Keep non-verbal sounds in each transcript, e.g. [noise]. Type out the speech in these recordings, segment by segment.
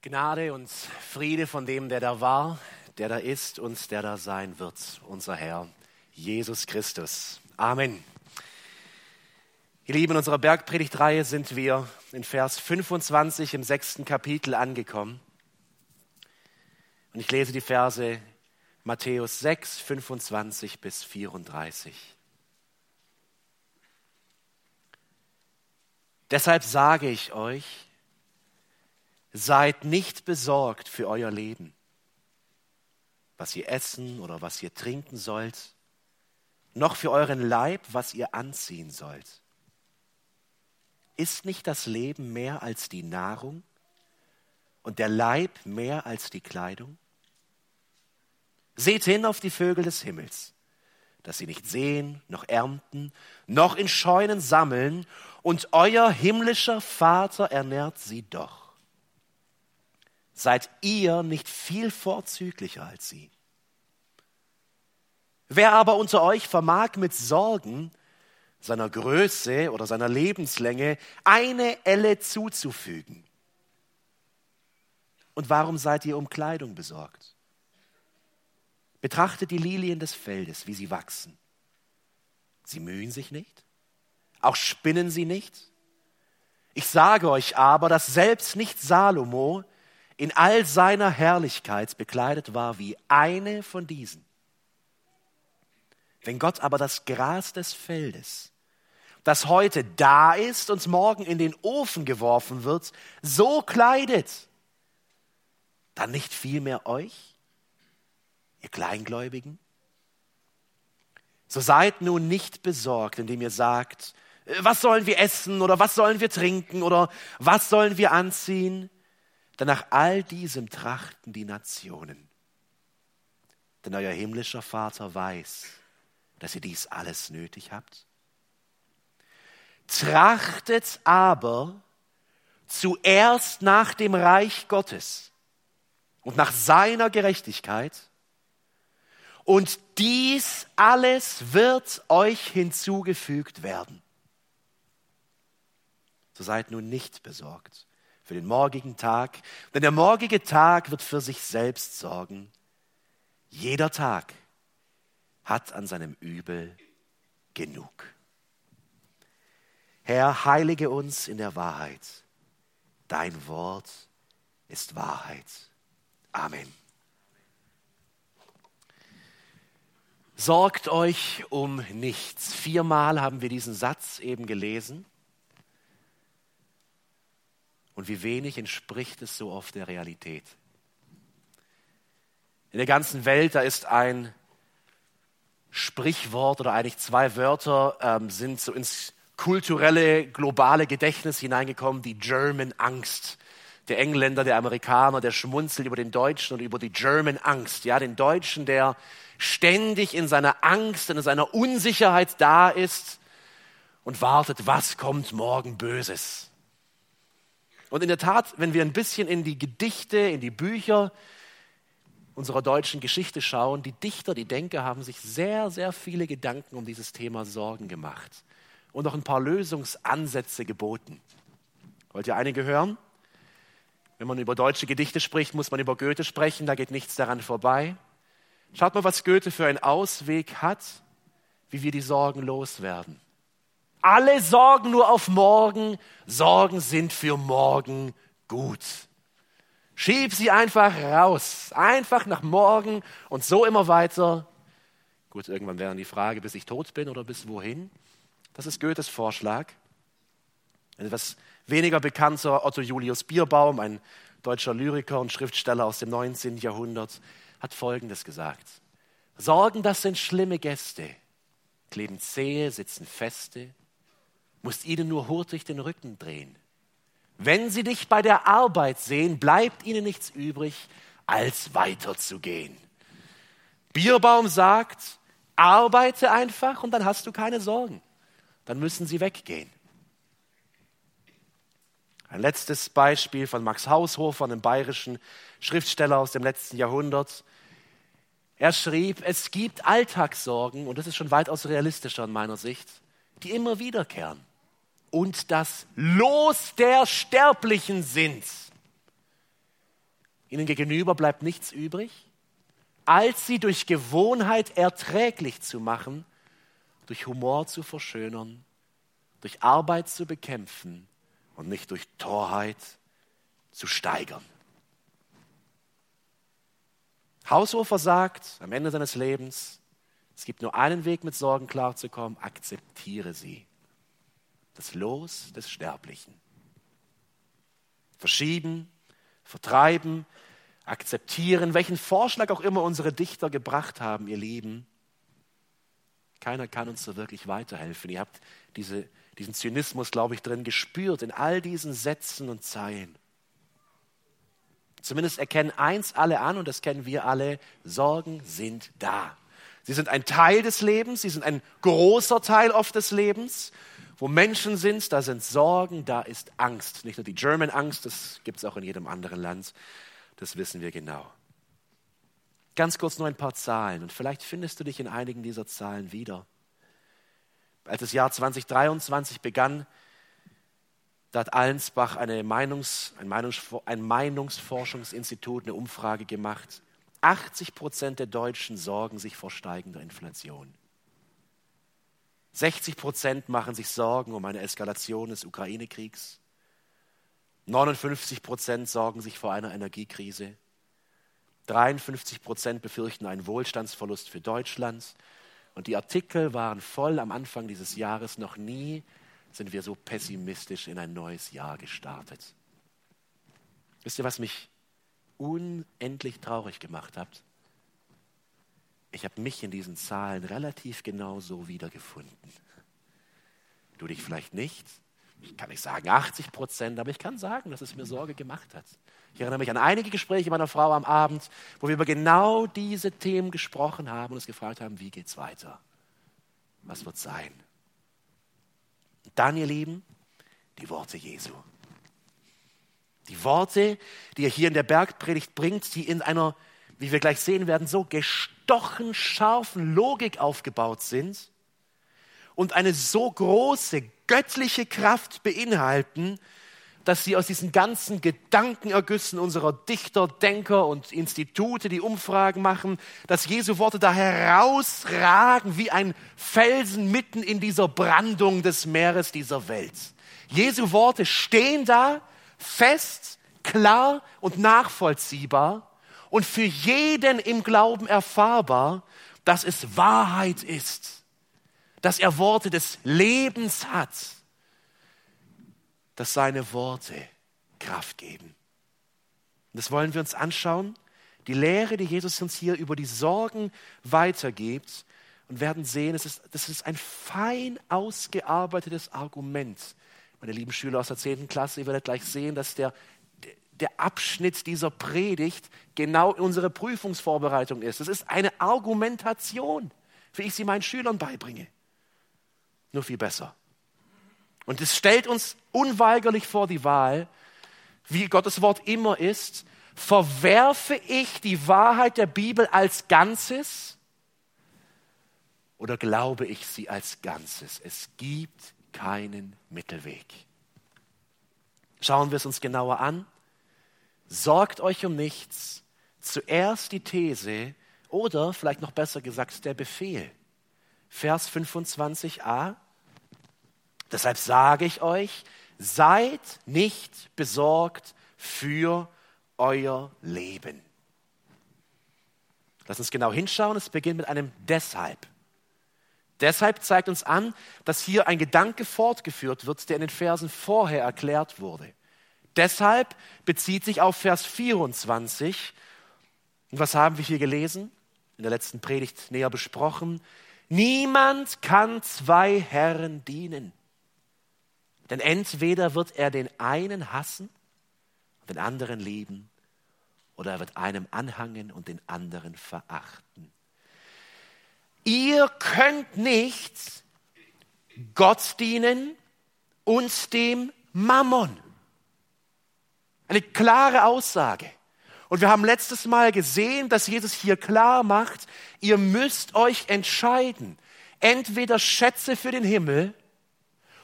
Gnade und Friede von dem, der da war, der da ist und der da sein wird, unser Herr Jesus Christus. Amen. Ihr Lieben, in unserer Bergpredigtreihe sind wir in Vers 25 im sechsten Kapitel angekommen. Und ich lese die Verse Matthäus 6, 25 bis 34. Deshalb sage ich euch, seid nicht besorgt für euer Leben, was ihr essen oder was ihr trinken sollt, noch für euren Leib, was ihr anziehen sollt. Ist nicht das Leben mehr als die Nahrung und der Leib mehr als die Kleidung? Seht hin auf die Vögel des Himmels, dass sie nicht sehen, noch ernten, noch in Scheunen sammeln, und euer himmlischer Vater ernährt sie doch. Seid ihr nicht viel vorzüglicher als sie? Wer aber unter euch vermag mit Sorgen seiner Größe oder seiner Lebenslänge eine Elle zuzufügen? Und warum seid ihr um Kleidung besorgt? Betrachtet die Lilien des Feldes, wie sie wachsen. Sie mühen sich nicht, auch spinnen sie nicht. Ich sage euch aber, dass selbst nicht Salomo in all seiner Herrlichkeit bekleidet war wie eine von diesen. Wenn Gott aber das Gras des Feldes, das heute da ist und morgen in den Ofen geworfen wird, so kleidet, dann nicht vielmehr euch, ihr Kleingläubigen? So seid nun nicht besorgt, indem ihr sagt, was sollen wir essen oder was sollen wir trinken oder was sollen wir anziehen? Denn nach all diesem trachten die Nationen. Denn euer himmlischer Vater weiß, dass ihr dies alles nötig habt. Trachtet aber zuerst nach dem Reich Gottes und nach seiner Gerechtigkeit, und dies alles wird euch hinzugefügt werden. So seid nun nicht besorgt für den morgigen Tag, denn der morgige Tag wird für sich selbst sorgen. Jeder Tag hat an seinem Übel genug. Herr, heilige uns in der Wahrheit. Dein Wort ist Wahrheit. Amen. Sorgt euch um nichts. Viermal haben wir diesen Satz eben gelesen. Und wie wenig entspricht es so oft der Realität. In der ganzen Welt, da ist ein Sprichwort oder eigentlich zwei Wörter ähm, sind so ins kulturelle, globale Gedächtnis hineingekommen, die German Angst. Der Engländer, der Amerikaner, der schmunzelt über den Deutschen und über die German Angst. Ja, den Deutschen, der ständig in seiner Angst, in seiner Unsicherheit da ist und wartet, was kommt morgen Böses. Und in der Tat, wenn wir ein bisschen in die Gedichte, in die Bücher unserer deutschen Geschichte schauen, die Dichter, die Denker haben sich sehr, sehr viele Gedanken um dieses Thema Sorgen gemacht und noch ein paar Lösungsansätze geboten. Wollt ihr einige hören? Wenn man über deutsche Gedichte spricht, muss man über Goethe sprechen, da geht nichts daran vorbei. Schaut mal, was Goethe für einen Ausweg hat, wie wir die Sorgen loswerden. Alle sorgen nur auf morgen, Sorgen sind für morgen gut. Schieb sie einfach raus, einfach nach morgen und so immer weiter. Gut, irgendwann wäre dann die Frage, bis ich tot bin oder bis wohin. Das ist Goethes Vorschlag. Ein etwas weniger bekannter Otto Julius Bierbaum, ein deutscher Lyriker und Schriftsteller aus dem 19. Jahrhundert, hat Folgendes gesagt. Sorgen, das sind schlimme Gäste, kleben zähe, sitzen feste, musst ihnen nur hurtig den Rücken drehen. Wenn sie dich bei der Arbeit sehen, bleibt ihnen nichts übrig, als weiterzugehen. Bierbaum sagt, arbeite einfach und dann hast du keine Sorgen. Dann müssen sie weggehen. Ein letztes Beispiel von Max Haushofer, einem bayerischen Schriftsteller aus dem letzten Jahrhundert. Er schrieb, es gibt Alltagssorgen, und das ist schon weitaus realistischer in meiner Sicht, die immer wiederkehren und das Los der Sterblichen sind. Ihnen gegenüber bleibt nichts übrig, als sie durch Gewohnheit erträglich zu machen, durch Humor zu verschönern, durch Arbeit zu bekämpfen und nicht durch Torheit zu steigern. Haushofer sagt am Ende seines Lebens, es gibt nur einen Weg, mit Sorgen klarzukommen, akzeptiere sie. Das Los des Sterblichen. Verschieben, vertreiben, akzeptieren, welchen Vorschlag auch immer unsere Dichter gebracht haben, ihr Lieben. Keiner kann uns so wirklich weiterhelfen. Ihr habt diese, diesen Zynismus, glaube ich, drin gespürt in all diesen Sätzen und Zeilen. Zumindest erkennen eins alle an, und das kennen wir alle, Sorgen sind da. Sie sind ein Teil des Lebens, sie sind ein großer Teil oft des Lebens. Wo Menschen sind, da sind Sorgen, da ist Angst. Nicht nur die German Angst, das gibt es auch in jedem anderen Land. Das wissen wir genau. Ganz kurz nur ein paar Zahlen und vielleicht findest du dich in einigen dieser Zahlen wieder. Als das Jahr 2023 begann, da hat Allensbach eine Meinungs, ein, Meinungs, ein Meinungsforschungsinstitut eine Umfrage gemacht. 80 Prozent der Deutschen sorgen sich vor steigender Inflation. 60 Prozent machen sich Sorgen um eine Eskalation des Ukraine-Kriegs. 59 Prozent sorgen sich vor einer Energiekrise. 53 Prozent befürchten einen Wohlstandsverlust für Deutschland. Und die Artikel waren voll am Anfang dieses Jahres. Noch nie sind wir so pessimistisch in ein neues Jahr gestartet. Wisst ihr, was mich unendlich traurig gemacht hat? Ich habe mich in diesen Zahlen relativ genau so wiedergefunden. Du dich vielleicht nicht. Ich kann nicht sagen 80 Prozent, aber ich kann sagen, dass es mir Sorge gemacht hat. Ich erinnere mich an einige Gespräche meiner Frau am Abend, wo wir über genau diese Themen gesprochen haben und uns gefragt haben, wie geht es weiter? Was wird sein? Dann, ihr Lieben, die Worte Jesu. Die Worte, die er hier in der Bergpredigt bringt, die in einer wie wir gleich sehen werden, so gestochen scharfen Logik aufgebaut sind und eine so große göttliche Kraft beinhalten, dass sie aus diesen ganzen Gedankenergüssen unserer Dichter, Denker und Institute, die Umfragen machen, dass Jesu Worte da herausragen wie ein Felsen mitten in dieser Brandung des Meeres dieser Welt. Jesu Worte stehen da fest, klar und nachvollziehbar und für jeden im Glauben erfahrbar, dass es Wahrheit ist, dass er Worte des Lebens hat, dass seine Worte Kraft geben. das wollen wir uns anschauen. Die Lehre, die Jesus uns hier über die Sorgen weitergibt und werden sehen, es ist, das ist ein fein ausgearbeitetes Argument. Meine lieben Schüler aus der 10. Klasse, ihr werdet gleich sehen, dass der der Abschnitt dieser Predigt genau unsere Prüfungsvorbereitung ist. Es ist eine Argumentation, wie ich sie meinen Schülern beibringe. Nur viel besser. Und es stellt uns unweigerlich vor die Wahl, wie Gottes Wort immer ist, verwerfe ich die Wahrheit der Bibel als Ganzes oder glaube ich sie als Ganzes? Es gibt keinen Mittelweg. Schauen wir es uns genauer an sorgt euch um nichts. Zuerst die These oder vielleicht noch besser gesagt der Befehl. Vers 25a. Deshalb sage ich euch, seid nicht besorgt für euer Leben. Lass uns genau hinschauen. Es beginnt mit einem deshalb. Deshalb zeigt uns an, dass hier ein Gedanke fortgeführt wird, der in den Versen vorher erklärt wurde. Deshalb bezieht sich auf Vers 24. Und was haben wir hier gelesen? In der letzten Predigt näher besprochen. Niemand kann zwei Herren dienen. Denn entweder wird er den einen hassen und den anderen lieben, oder er wird einem anhangen und den anderen verachten. Ihr könnt nicht Gott dienen und dem Mammon. Eine klare Aussage. Und wir haben letztes Mal gesehen, dass Jesus hier klar macht, ihr müsst euch entscheiden. Entweder Schätze für den Himmel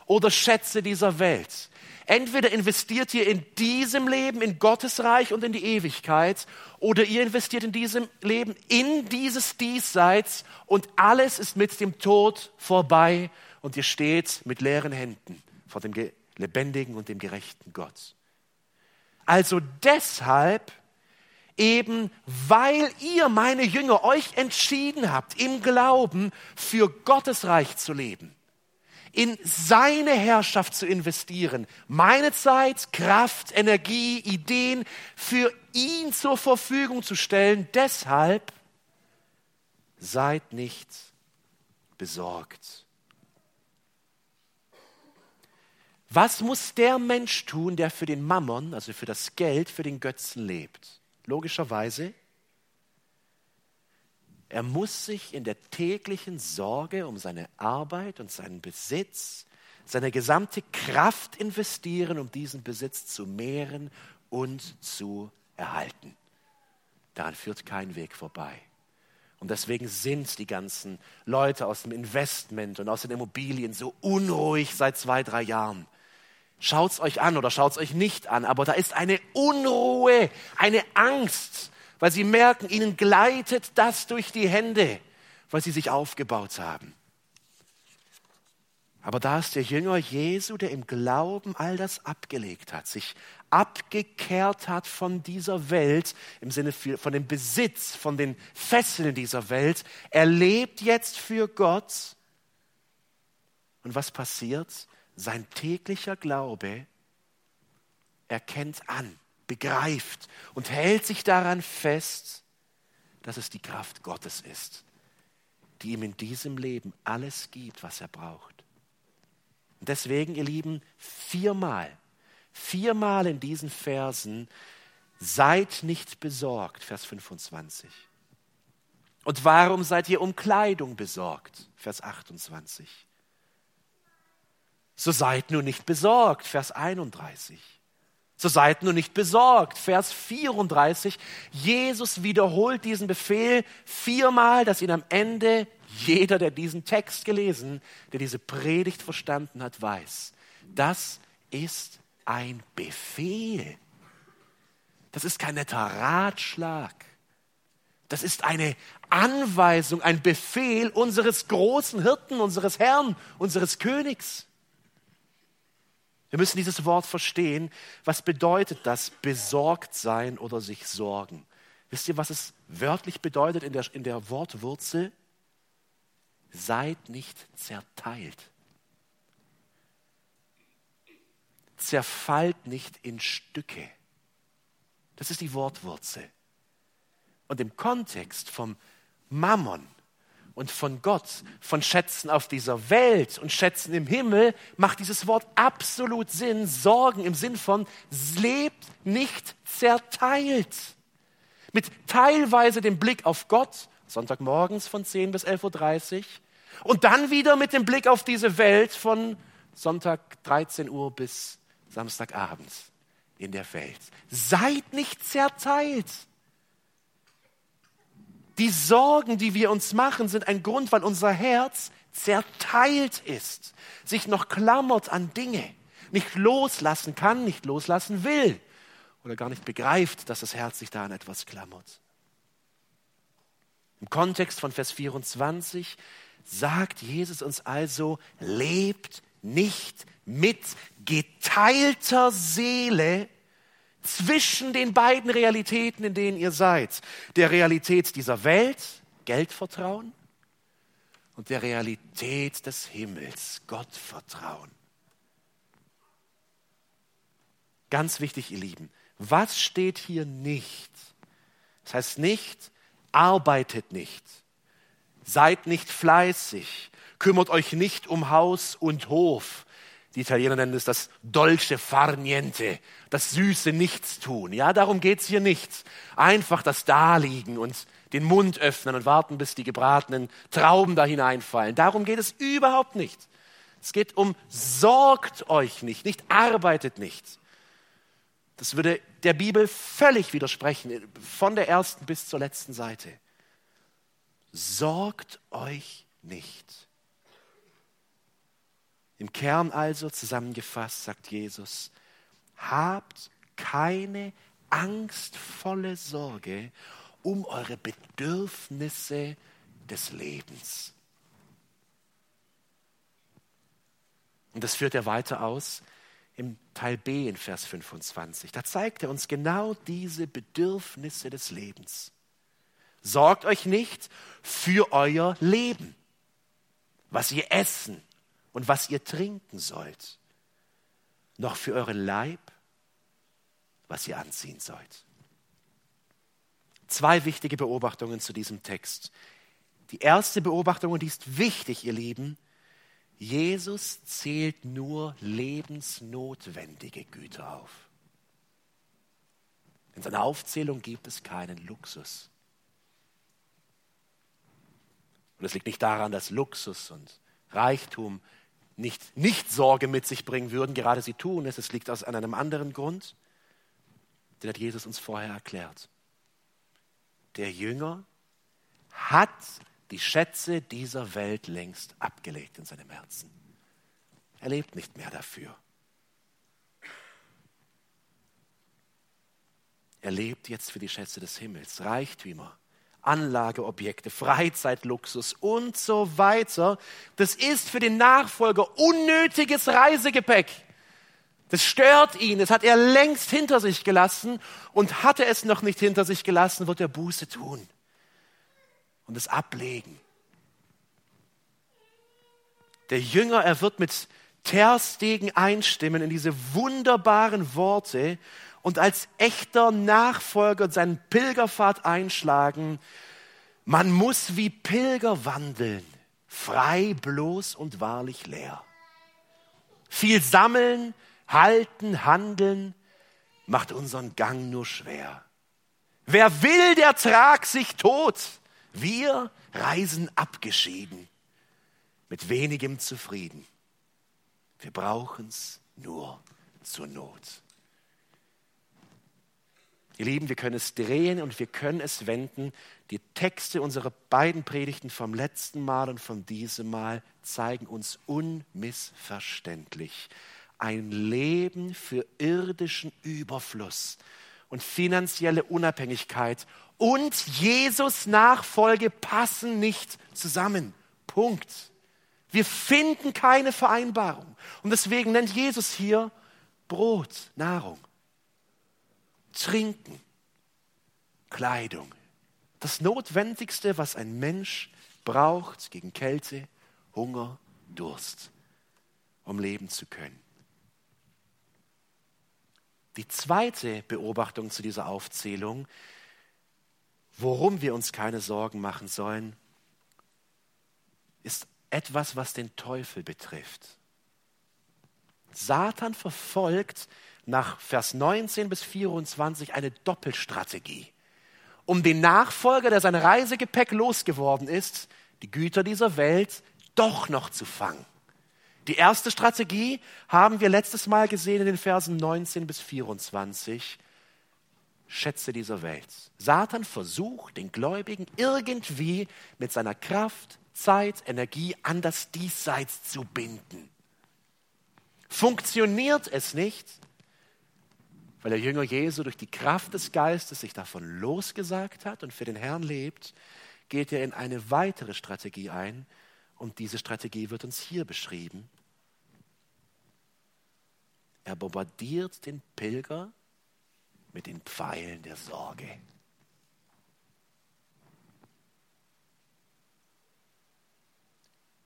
oder Schätze dieser Welt. Entweder investiert ihr in diesem Leben, in Gottes Reich und in die Ewigkeit, oder ihr investiert in diesem Leben in dieses Diesseits und alles ist mit dem Tod vorbei und ihr steht mit leeren Händen vor dem lebendigen und dem gerechten Gott. Also deshalb, eben weil ihr, meine Jünger, euch entschieden habt, im Glauben für Gottes Reich zu leben, in seine Herrschaft zu investieren, meine Zeit, Kraft, Energie, Ideen für ihn zur Verfügung zu stellen. Deshalb seid nicht besorgt. Was muss der Mensch tun, der für den Mammon, also für das Geld, für den Götzen lebt? Logischerweise er muss sich in der täglichen Sorge um seine Arbeit und seinen Besitz, seine gesamte Kraft investieren, um diesen Besitz zu mehren und zu erhalten. Daran führt kein Weg vorbei. Und deswegen sind die ganzen Leute aus dem Investment und aus den Immobilien so unruhig seit zwei, drei Jahren. Schaut es euch an oder schaut es euch nicht an, aber da ist eine Unruhe, eine Angst weil sie merken, ihnen gleitet das durch die Hände, weil sie sich aufgebaut haben. Aber da ist der Jünger Jesu, der im Glauben all das abgelegt hat, sich abgekehrt hat von dieser Welt, im Sinne von dem Besitz, von den Fesseln dieser Welt. Er lebt jetzt für Gott. Und was passiert? Sein täglicher Glaube erkennt an, begreift und hält sich daran fest, dass es die Kraft Gottes ist, die ihm in diesem Leben alles gibt, was er braucht. Und deswegen, ihr Lieben, viermal, viermal in diesen Versen, seid nicht besorgt, Vers 25. Und warum seid ihr um Kleidung besorgt? Vers 28. So seid nur nicht besorgt, Vers 31. So seid nur nicht besorgt. Vers 34. Jesus wiederholt diesen Befehl viermal, dass ihn am Ende jeder, der diesen Text gelesen, der diese Predigt verstanden hat, weiß. Das ist ein Befehl. Das ist kein netter Ratschlag. Das ist eine Anweisung, ein Befehl unseres großen Hirten, unseres Herrn, unseres Königs. Wir müssen dieses Wort verstehen. Was bedeutet das, besorgt sein oder sich sorgen? Wisst ihr, was es wörtlich bedeutet in der, in der Wortwurzel? Seid nicht zerteilt. Zerfallt nicht in Stücke. Das ist die Wortwurzel. Und im Kontext vom Mammon, und von Gott, von Schätzen auf dieser Welt und Schätzen im Himmel, macht dieses Wort absolut Sinn. Sorgen im Sinn von, lebt nicht zerteilt. Mit teilweise dem Blick auf Gott, Sonntagmorgens von 10 bis 11.30 Uhr, und dann wieder mit dem Blick auf diese Welt von Sonntag 13 Uhr bis Samstagabend in der Welt. Seid nicht zerteilt. Die Sorgen, die wir uns machen, sind ein Grund, weil unser Herz zerteilt ist, sich noch klammert an Dinge, nicht loslassen kann, nicht loslassen will oder gar nicht begreift, dass das Herz sich da an etwas klammert. Im Kontext von Vers 24 sagt Jesus uns also, lebt nicht mit geteilter Seele zwischen den beiden Realitäten, in denen ihr seid. Der Realität dieser Welt, Geldvertrauen, und der Realität des Himmels, Gottvertrauen. Ganz wichtig, ihr Lieben, was steht hier nicht? Das heißt nicht, arbeitet nicht, seid nicht fleißig, kümmert euch nicht um Haus und Hof, die Italiener nennen es das dolce far niente, das süße Nichtstun. Ja, darum geht's hier nicht. Einfach das Daliegen und den Mund öffnen und warten, bis die gebratenen Trauben da hineinfallen. Darum geht es überhaupt nicht. Es geht um sorgt euch nicht, nicht arbeitet nicht. Das würde der Bibel völlig widersprechen, von der ersten bis zur letzten Seite. Sorgt euch nicht. Im Kern also zusammengefasst sagt Jesus, habt keine angstvolle Sorge um eure Bedürfnisse des Lebens. Und das führt er weiter aus im Teil B in Vers 25. Da zeigt er uns genau diese Bedürfnisse des Lebens. Sorgt euch nicht für euer Leben, was ihr essen und was ihr trinken sollt, noch für euren Leib, was ihr anziehen sollt. Zwei wichtige Beobachtungen zu diesem Text. Die erste Beobachtung, und die ist wichtig, ihr Lieben, Jesus zählt nur lebensnotwendige Güter auf. In seiner Aufzählung gibt es keinen Luxus. Und es liegt nicht daran, dass Luxus und Reichtum nicht, nicht Sorge mit sich bringen würden, gerade sie tun es. Es liegt aus einem anderen Grund, den hat Jesus uns vorher erklärt. Der Jünger hat die Schätze dieser Welt längst abgelegt in seinem Herzen. Er lebt nicht mehr dafür. Er lebt jetzt für die Schätze des Himmels, Reichtümer, Anlageobjekte, Freizeitluxus und so weiter. Das ist für den Nachfolger unnötiges Reisegepäck. Das stört ihn, das hat er längst hinter sich gelassen und hatte es noch nicht hinter sich gelassen, wird er Buße tun und es ablegen. Der Jünger, er wird mit Terstegen einstimmen in diese wunderbaren Worte und als echter Nachfolger seinen Pilgerpfad einschlagen. Man muss wie Pilger wandeln, frei, bloß und wahrlich leer. Viel sammeln, halten, handeln macht unseren Gang nur schwer. Wer will, der trag sich tot. Wir reisen abgeschieden, mit wenigem zufrieden. Wir brauchen es nur zur Not. Ihr Lieben, wir können es drehen und wir können es wenden. Die Texte unserer beiden Predigten vom letzten Mal und von diesem Mal zeigen uns unmissverständlich ein Leben für irdischen Überfluss und finanzielle Unabhängigkeit und Jesus Nachfolge passen nicht zusammen. Punkt. Wir finden keine Vereinbarung. Und deswegen nennt Jesus hier Brot, Nahrung, Trinken, Kleidung. Das Notwendigste, was ein Mensch braucht gegen Kälte, Hunger, Durst, um leben zu können. Die zweite Beobachtung zu dieser Aufzählung, worum wir uns keine Sorgen machen sollen, ist etwas, was den Teufel betrifft. Satan verfolgt nach Vers 19 bis 24 eine Doppelstrategie, um den Nachfolger, der sein Reisegepäck losgeworden ist, die Güter dieser Welt doch noch zu fangen. Die erste Strategie haben wir letztes Mal gesehen in den Versen 19 bis 24. Schätze dieser Welt. Satan versucht, den Gläubigen irgendwie mit seiner Kraft, Zeit, Energie an das Diesseits zu binden. Funktioniert es nicht, weil der Jünger Jesu durch die Kraft des Geistes sich davon losgesagt hat und für den Herrn lebt, geht er in eine weitere Strategie ein, und diese Strategie wird uns hier beschrieben. Er bombardiert den Pilger mit den Pfeilen der Sorge.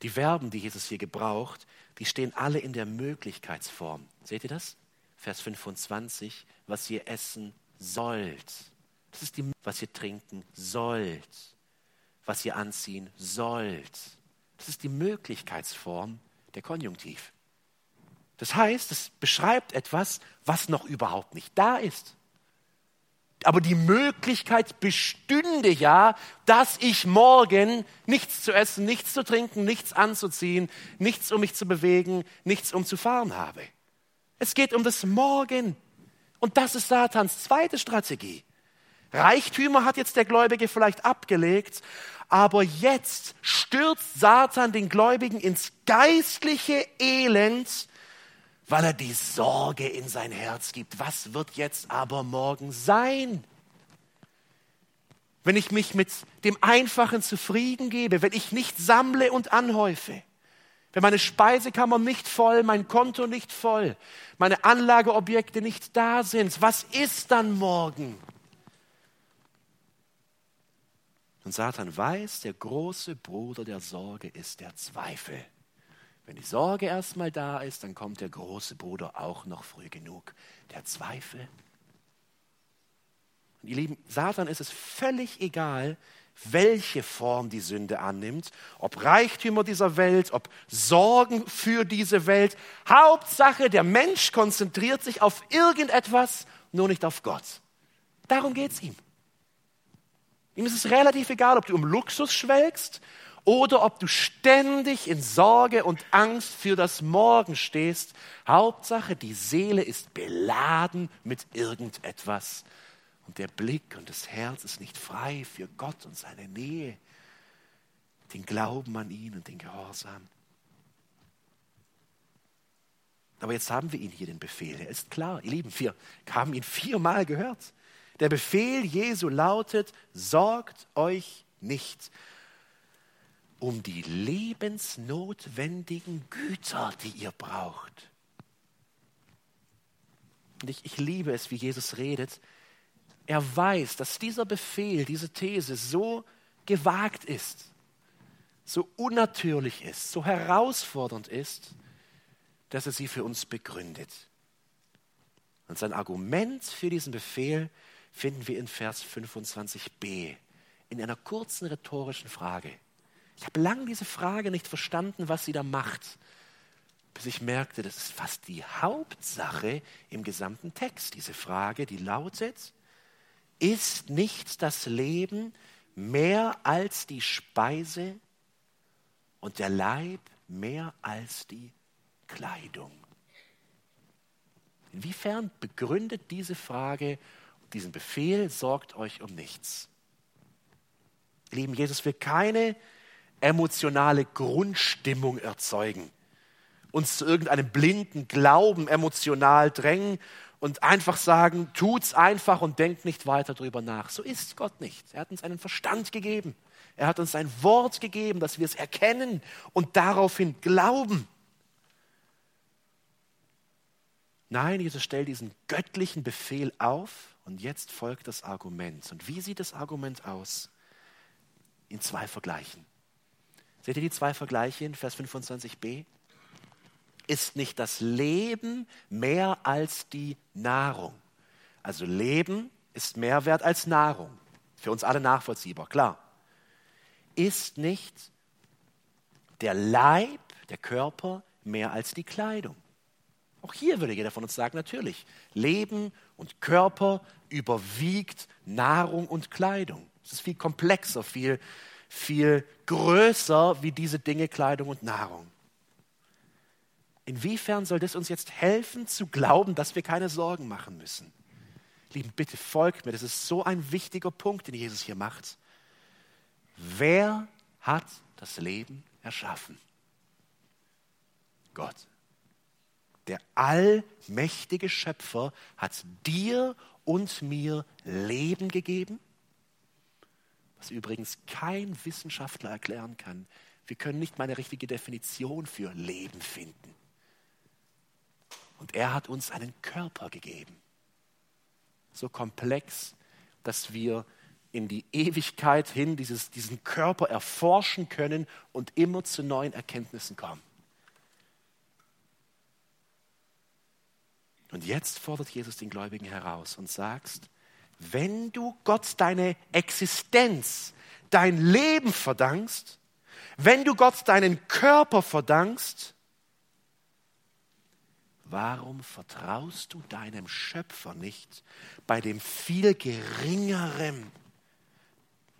Die Verben, die Jesus hier gebraucht, die stehen alle in der Möglichkeitsform. Seht ihr das? Vers 25, was ihr essen sollt. Das ist die, was ihr trinken sollt. Was ihr anziehen sollt. Das ist die Möglichkeitsform der Konjunktiv. Das heißt, es beschreibt etwas, was noch überhaupt nicht da ist. Aber die Möglichkeit bestünde ja, dass ich morgen nichts zu essen, nichts zu trinken, nichts anzuziehen, nichts um mich zu bewegen, nichts um zu fahren habe. Es geht um das Morgen. Und das ist Satans zweite Strategie. Reichtümer hat jetzt der Gläubige vielleicht abgelegt, aber jetzt stürzt Satan den Gläubigen ins geistliche Elend weil er die Sorge in sein Herz gibt. Was wird jetzt aber morgen sein? Wenn ich mich mit dem Einfachen zufrieden gebe, wenn ich nicht sammle und anhäufe, wenn meine Speisekammer nicht voll, mein Konto nicht voll, meine Anlageobjekte nicht da sind, was ist dann morgen? Und Satan weiß, der große Bruder der Sorge ist der Zweifel. Wenn die Sorge erstmal da ist, dann kommt der große Bruder auch noch früh genug. Der Zweifel. Und ihr Lieben, Satan ist es völlig egal, welche Form die Sünde annimmt, ob Reichtümer dieser Welt, ob Sorgen für diese Welt. Hauptsache, der Mensch konzentriert sich auf irgendetwas, nur nicht auf Gott. Darum geht es ihm. Ihm ist es relativ egal, ob du um Luxus schwelgst oder ob du ständig in Sorge und Angst für das Morgen stehst. Hauptsache, die Seele ist beladen mit irgendetwas. Und der Blick und das Herz ist nicht frei für Gott und seine Nähe, den Glauben an ihn und den Gehorsam. Aber jetzt haben wir ihn hier, den Befehl. Er ist klar, ihr Lieben, wir haben ihn viermal gehört. Der Befehl Jesu lautet, sorgt euch nicht um die lebensnotwendigen Güter, die ihr braucht. Und ich, ich liebe es, wie Jesus redet. Er weiß, dass dieser Befehl, diese These so gewagt ist, so unnatürlich ist, so herausfordernd ist, dass er sie für uns begründet. Und sein Argument für diesen Befehl finden wir in Vers 25b in einer kurzen rhetorischen Frage. Ich habe lange diese Frage nicht verstanden, was sie da macht, bis ich merkte, das ist fast die Hauptsache im gesamten Text. Diese Frage, die lautet, ist nicht das Leben mehr als die Speise und der Leib mehr als die Kleidung? Inwiefern begründet diese Frage diesen Befehl, sorgt euch um nichts. Lieben, Jesus will keine emotionale Grundstimmung erzeugen, uns zu irgendeinem blinden Glauben emotional drängen und einfach sagen, tut's einfach und denkt nicht weiter darüber nach. So ist Gott nicht. Er hat uns einen Verstand gegeben. Er hat uns ein Wort gegeben, dass wir es erkennen und daraufhin glauben. Nein, Jesus stellt diesen göttlichen Befehl auf und jetzt folgt das Argument. Und wie sieht das Argument aus? In zwei Vergleichen. Seht ihr die zwei Vergleiche in Vers 25b? Ist nicht das Leben mehr als die Nahrung? Also Leben ist mehr wert als Nahrung. Für uns alle nachvollziehbar, klar. Ist nicht der Leib, der Körper mehr als die Kleidung? Auch hier würde jeder von uns sagen, natürlich, Leben und Körper überwiegt Nahrung und Kleidung. Es ist viel komplexer, viel, viel größer wie diese Dinge Kleidung und Nahrung. Inwiefern soll das uns jetzt helfen zu glauben, dass wir keine Sorgen machen müssen? Lieben, bitte folgt mir, das ist so ein wichtiger Punkt, den Jesus hier macht. Wer hat das Leben erschaffen? Gott. Der allmächtige Schöpfer hat dir und mir Leben gegeben, was übrigens kein Wissenschaftler erklären kann. Wir können nicht mal eine richtige Definition für Leben finden. Und er hat uns einen Körper gegeben, so komplex, dass wir in die Ewigkeit hin dieses, diesen Körper erforschen können und immer zu neuen Erkenntnissen kommen. Und jetzt fordert Jesus den Gläubigen heraus und sagst, wenn du Gott deine Existenz, dein Leben verdankst, wenn du Gott deinen Körper verdankst, warum vertraust du deinem Schöpfer nicht bei dem viel geringeren,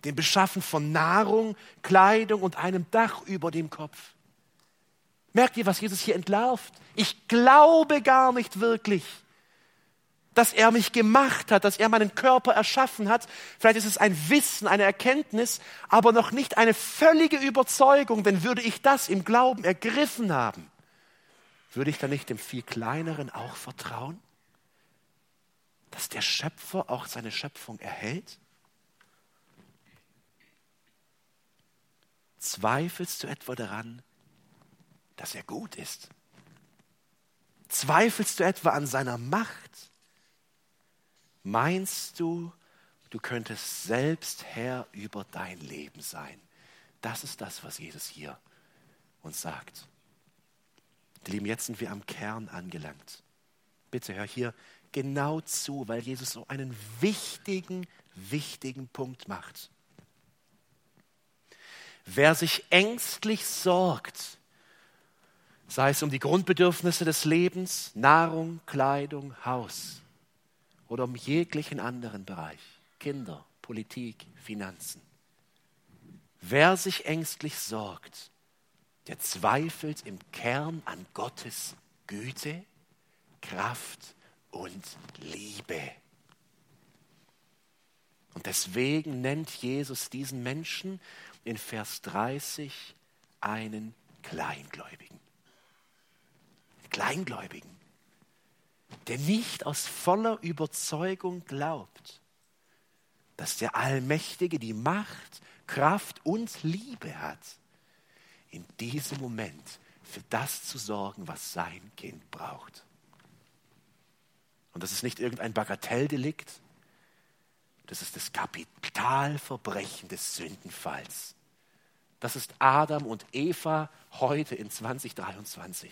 dem Beschaffen von Nahrung, Kleidung und einem Dach über dem Kopf? Merkt ihr, was Jesus hier entlarvt? Ich glaube gar nicht wirklich, dass er mich gemacht hat, dass er meinen Körper erschaffen hat. Vielleicht ist es ein Wissen, eine Erkenntnis, aber noch nicht eine völlige Überzeugung, denn würde ich das im Glauben ergriffen haben, würde ich dann nicht dem viel kleineren auch vertrauen? Dass der Schöpfer auch seine Schöpfung erhält? Zweifelst du etwa daran, dass er gut ist? Zweifelst du etwa an seiner Macht? Meinst du, du könntest selbst Herr über dein Leben sein? Das ist das, was Jesus hier uns sagt. Lieben, jetzt sind wir am Kern angelangt. Bitte hör hier genau zu, weil Jesus so einen wichtigen, wichtigen Punkt macht. Wer sich ängstlich sorgt, sei es um die Grundbedürfnisse des Lebens, Nahrung, Kleidung, Haus oder um jeglichen anderen Bereich, Kinder, Politik, Finanzen. Wer sich ängstlich sorgt, der zweifelt im Kern an Gottes Güte, Kraft und Liebe. Und deswegen nennt Jesus diesen Menschen in Vers 30 einen Kleingläubigen. Kleingläubigen, der nicht aus voller Überzeugung glaubt, dass der Allmächtige die Macht, Kraft und Liebe hat, in diesem Moment für das zu sorgen, was sein Kind braucht. Und das ist nicht irgendein Bagatelldelikt, das ist das Kapitalverbrechen des Sündenfalls. Das ist Adam und Eva heute in 2023.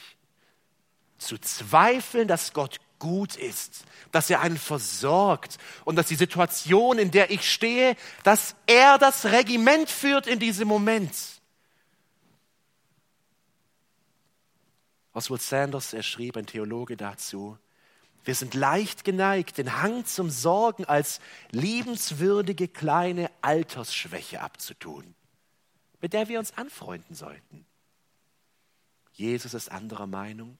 Zu zweifeln, dass Gott gut ist, dass er einen versorgt und dass die Situation, in der ich stehe, dass er das Regiment führt in diesem Moment. Oswald Sanders, er schrieb, ein Theologe dazu, wir sind leicht geneigt, den Hang zum Sorgen als liebenswürdige kleine Altersschwäche abzutun, mit der wir uns anfreunden sollten. Jesus ist anderer Meinung.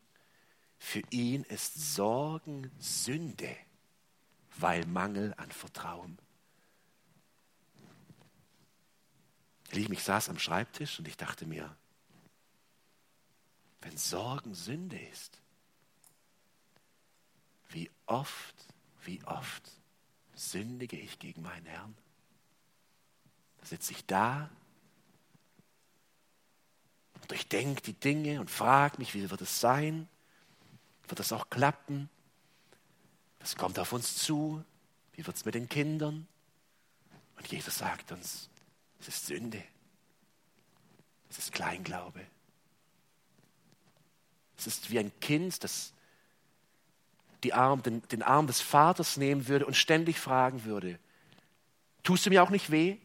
Für ihn ist Sorgen Sünde, weil Mangel an Vertrauen. Lieben, ich saß am Schreibtisch und ich dachte mir, wenn Sorgen Sünde ist, wie oft, wie oft sündige ich gegen meinen Herrn? Da sitze ich da und durchdenke die Dinge und frage mich, wie wird es sein? Wird es auch klappen? Was kommt auf uns zu? Wie wird es mit den Kindern? Und Jesus sagt uns, es ist Sünde. Es ist Kleinglaube. Es ist wie ein Kind, das Arm, den, den Arm des Vaters nehmen würde und ständig fragen würde, tust du mir auch nicht weh?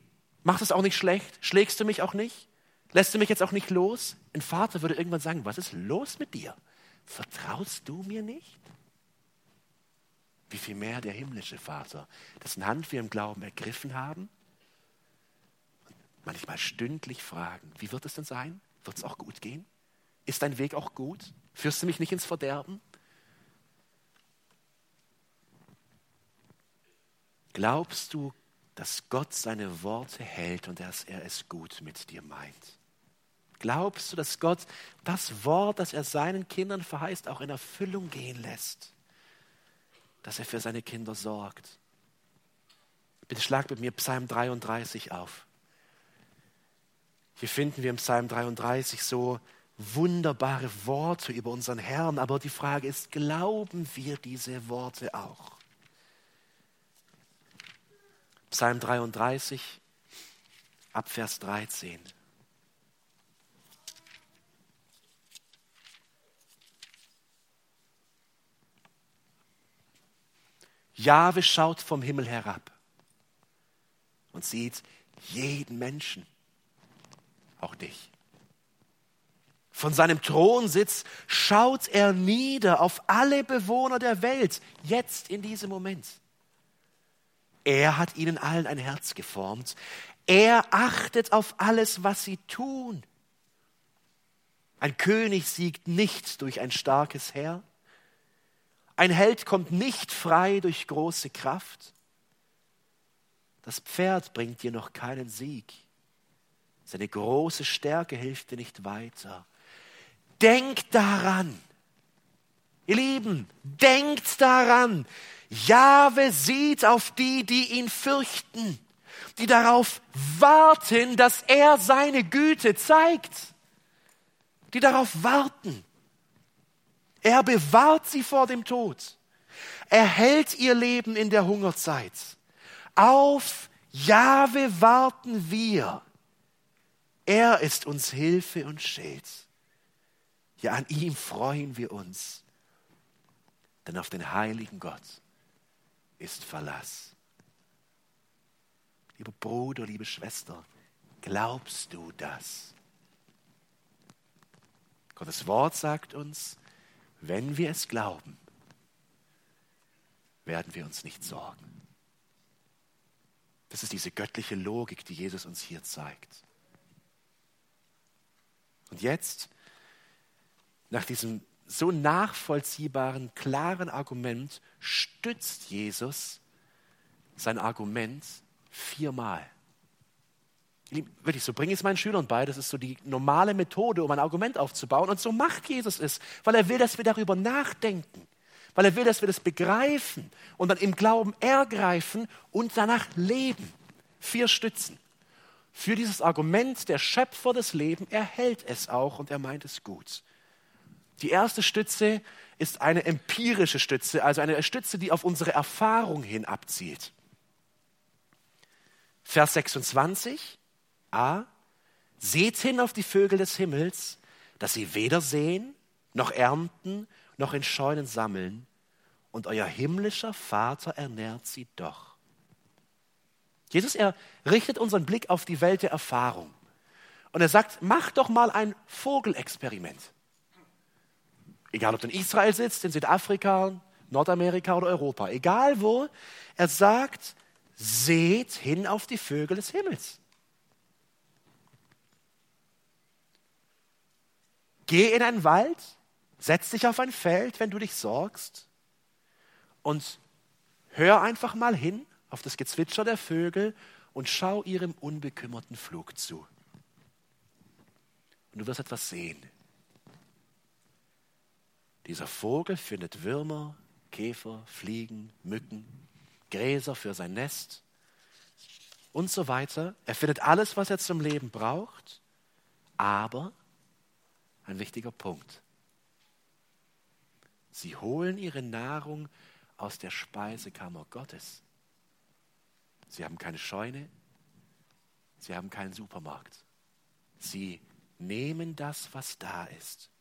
Macht es auch nicht schlecht? Schlägst du mich auch nicht? Lässt du mich jetzt auch nicht los? Ein Vater würde irgendwann sagen, was ist los mit dir? Vertraust du mir nicht? Wie viel mehr der himmlische Vater, dessen Hand wir im Glauben ergriffen haben manchmal stündlich fragen, wie wird es denn sein? Wird es auch gut gehen? Ist dein Weg auch gut? Führst du mich nicht ins Verderben? Glaubst du, dass Gott seine Worte hält und dass er es gut mit dir meint? Glaubst du, dass Gott das Wort, das er seinen Kindern verheißt, auch in Erfüllung gehen lässt? Dass er für seine Kinder sorgt? Bitte schlag mit mir Psalm 33 auf. Hier finden wir im Psalm 33 so wunderbare Worte über unseren Herrn, aber die Frage ist, glauben wir diese Worte auch? Psalm 33, Abvers 13. Jahwe schaut vom Himmel herab und sieht jeden Menschen, auch dich. Von seinem Thronsitz schaut er nieder auf alle Bewohner der Welt, jetzt in diesem Moment. Er hat ihnen allen ein Herz geformt. Er achtet auf alles, was sie tun. Ein König siegt nicht durch ein starkes Heer. Ein Held kommt nicht frei durch große Kraft. Das Pferd bringt dir noch keinen Sieg. Seine große Stärke hilft dir nicht weiter. Denk daran, Ihr Lieben, denkt daran, Jahwe sieht auf die, die ihn fürchten, die darauf warten, dass er seine Güte zeigt, die darauf warten. Er bewahrt sie vor dem Tod. Er hält ihr Leben in der Hungerzeit. Auf Jahwe warten wir. Er ist uns Hilfe und Schild. Ja, an ihm freuen wir uns. Denn auf den heiligen Gott ist Verlass. Lieber Bruder, liebe Schwester, glaubst du das? Gottes Wort sagt uns, wenn wir es glauben, werden wir uns nicht sorgen. Das ist diese göttliche Logik, die Jesus uns hier zeigt. Und jetzt, nach diesem so nachvollziehbaren, klaren Argument, stützt Jesus sein Argument viermal. Wirklich, so bringe ich es meinen Schülern bei. Das ist so die normale Methode, um ein Argument aufzubauen. Und so macht Jesus es, weil er will, dass wir darüber nachdenken. Weil er will, dass wir das begreifen und dann im Glauben ergreifen und danach leben. Vier Stützen. Für dieses Argument, der Schöpfer des Lebens, erhält es auch und er meint es gut. Die erste Stütze ist eine empirische Stütze, also eine Stütze, die auf unsere Erfahrung hin abzielt. Vers 26 a. Seht hin auf die Vögel des Himmels, dass sie weder sehen, noch ernten, noch in Scheunen sammeln, und euer himmlischer Vater ernährt sie doch. Jesus, er richtet unseren Blick auf die Welt der Erfahrung. Und er sagt, macht doch mal ein Vogelexperiment. Egal, ob du in Israel sitzt, in Südafrika, Nordamerika oder Europa, egal wo, er sagt, seht hin auf die Vögel des Himmels. Geh in einen Wald, setz dich auf ein Feld, wenn du dich sorgst und hör einfach mal hin auf das Gezwitscher der Vögel und schau ihrem unbekümmerten Flug zu. Und du wirst etwas sehen. Dieser Vogel findet Würmer, Käfer, Fliegen, Mücken, Gräser für sein Nest und so weiter. Er findet alles, was er zum Leben braucht, aber ein wichtiger Punkt. Sie holen ihre Nahrung aus der Speisekammer Gottes. Sie haben keine Scheune, sie haben keinen Supermarkt. Sie nehmen das, was da ist,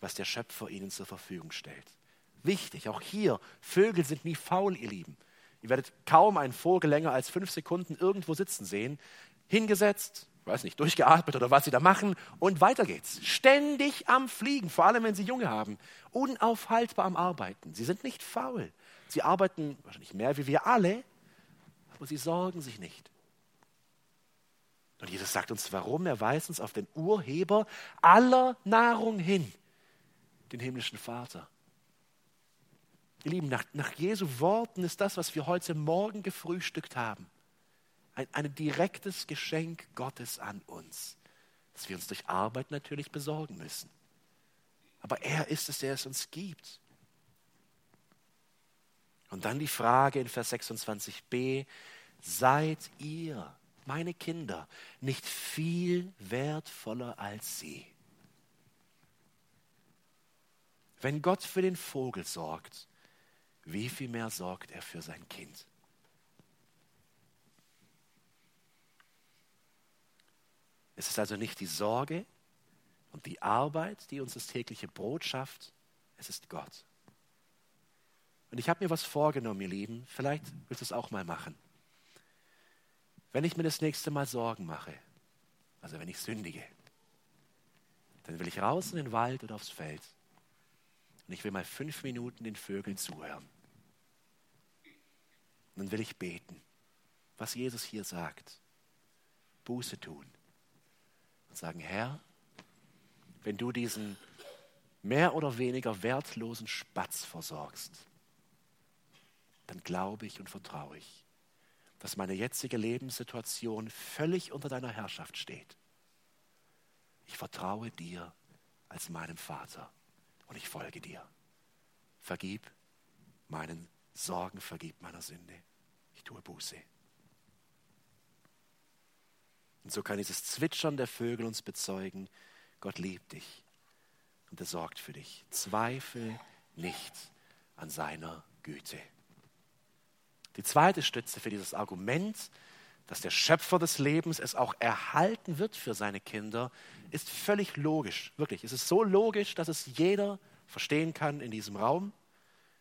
was der Schöpfer ihnen zur Verfügung stellt. Wichtig, auch hier, Vögel sind nie faul, ihr Lieben. Ihr werdet kaum einen Vogel länger als fünf Sekunden irgendwo sitzen sehen, hingesetzt, weiß nicht, durchgeatmet oder was sie da machen und weiter geht's. Ständig am Fliegen, vor allem wenn sie Junge haben, unaufhaltbar am Arbeiten. Sie sind nicht faul. Sie arbeiten wahrscheinlich mehr wie wir alle, aber sie sorgen sich nicht. Und Jesus sagt uns warum. Er weist uns auf den Urheber aller Nahrung hin, den himmlischen Vater. Ihr Lieben, nach, nach Jesu Worten ist das, was wir heute Morgen gefrühstückt haben, ein, ein direktes Geschenk Gottes an uns, das wir uns durch Arbeit natürlich besorgen müssen. Aber er ist es, der es uns gibt. Und dann die Frage in Vers 26b, seid ihr, meine Kinder, nicht viel wertvoller als sie? Wenn Gott für den Vogel sorgt, wie viel mehr sorgt er für sein Kind? Es ist also nicht die Sorge und die Arbeit, die uns das tägliche Brot schafft, es ist Gott. Und ich habe mir was vorgenommen, ihr Lieben, vielleicht willst du es auch mal machen. Wenn ich mir das nächste Mal Sorgen mache, also wenn ich sündige, dann will ich raus in den Wald oder aufs Feld. Und ich will mal fünf Minuten den Vögeln zuhören. Und dann will ich beten, was Jesus hier sagt. Buße tun und sagen, Herr, wenn du diesen mehr oder weniger wertlosen Spatz versorgst, dann glaube ich und vertraue ich, dass meine jetzige Lebenssituation völlig unter deiner Herrschaft steht. Ich vertraue dir als meinem Vater und ich folge dir. vergib meinen Sorgen, vergib meiner Sünde. Ich tue Buße. Und so kann dieses Zwitschern der Vögel uns bezeugen, Gott liebt dich und er sorgt für dich. Zweifel nicht an seiner Güte. Die zweite Stütze für dieses Argument, dass der Schöpfer des Lebens es auch erhalten wird für seine Kinder, ist völlig logisch. Wirklich, es ist so logisch, dass es jeder verstehen kann in diesem Raum.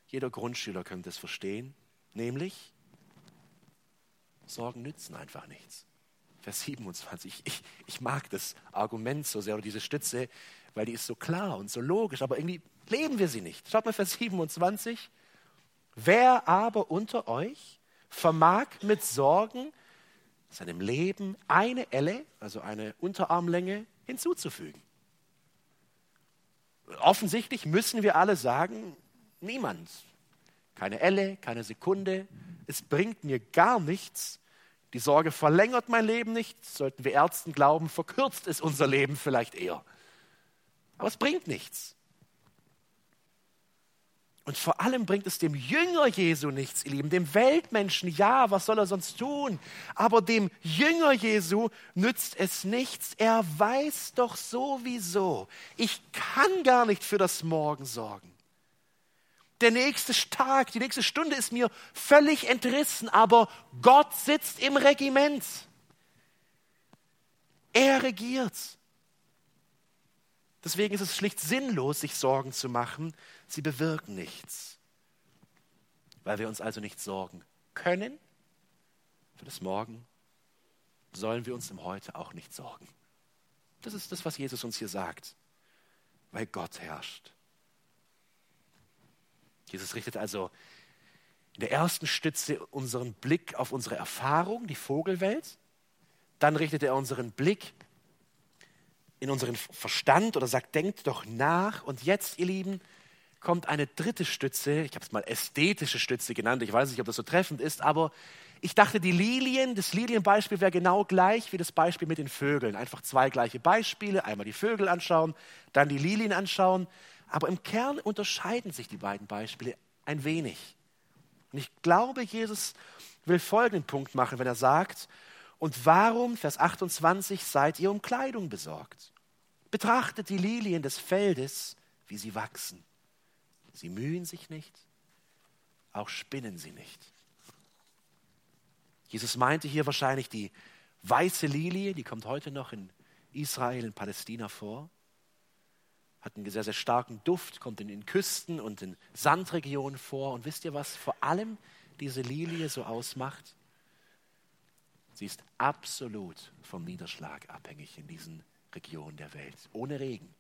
Jeder Grundschüler könnte es verstehen, nämlich Sorgen nützen einfach nichts. Vers 27. Ich, ich mag das Argument so sehr oder diese Stütze, weil die ist so klar und so logisch, aber irgendwie leben wir sie nicht. Schaut mal Vers 27. Wer aber unter euch vermag mit Sorgen seinem Leben eine Elle, also eine Unterarmlänge, hinzuzufügen? Offensichtlich müssen wir alle sagen, niemand. Keine Elle, keine Sekunde. Es bringt mir gar nichts, die Sorge verlängert mein Leben nicht, sollten wir Ärzten glauben, verkürzt es unser Leben vielleicht eher. Aber es bringt nichts. Und vor allem bringt es dem Jünger Jesu nichts, ihr Lieben, dem Weltmenschen, ja, was soll er sonst tun? Aber dem Jünger Jesu nützt es nichts. Er weiß doch sowieso, ich kann gar nicht für das Morgen sorgen. Der nächste Tag, die nächste Stunde ist mir völlig entrissen, aber Gott sitzt im Regiment. Er regiert. Deswegen ist es schlicht sinnlos, sich Sorgen zu machen. Sie bewirken nichts. Weil wir uns also nicht sorgen können für das Morgen, sollen wir uns im Heute auch nicht sorgen. Das ist das, was Jesus uns hier sagt. Weil Gott herrscht. Jesus richtet also in der ersten Stütze unseren Blick auf unsere Erfahrung, die Vogelwelt. Dann richtet er unseren Blick in unseren Verstand oder sagt, denkt doch nach. Und jetzt, ihr Lieben, kommt eine dritte Stütze. Ich habe es mal ästhetische Stütze genannt. Ich weiß nicht, ob das so treffend ist, aber ich dachte, die Lilien, das Lilienbeispiel wäre genau gleich wie das Beispiel mit den Vögeln. Einfach zwei gleiche Beispiele. Einmal die Vögel anschauen, dann die Lilien anschauen. Aber im Kern unterscheiden sich die beiden Beispiele ein wenig. Und ich glaube, Jesus will folgenden Punkt machen, wenn er sagt, und warum, Vers 28, seid ihr um Kleidung besorgt? Betrachtet die Lilien des Feldes, wie sie wachsen. Sie mühen sich nicht, auch spinnen sie nicht. Jesus meinte hier wahrscheinlich die weiße Lilie, die kommt heute noch in Israel, in Palästina vor hat einen sehr, sehr starken Duft, kommt in den Küsten und in Sandregionen vor. Und wisst ihr, was vor allem diese Lilie so ausmacht? Sie ist absolut vom Niederschlag abhängig in diesen Regionen der Welt. Ohne Regen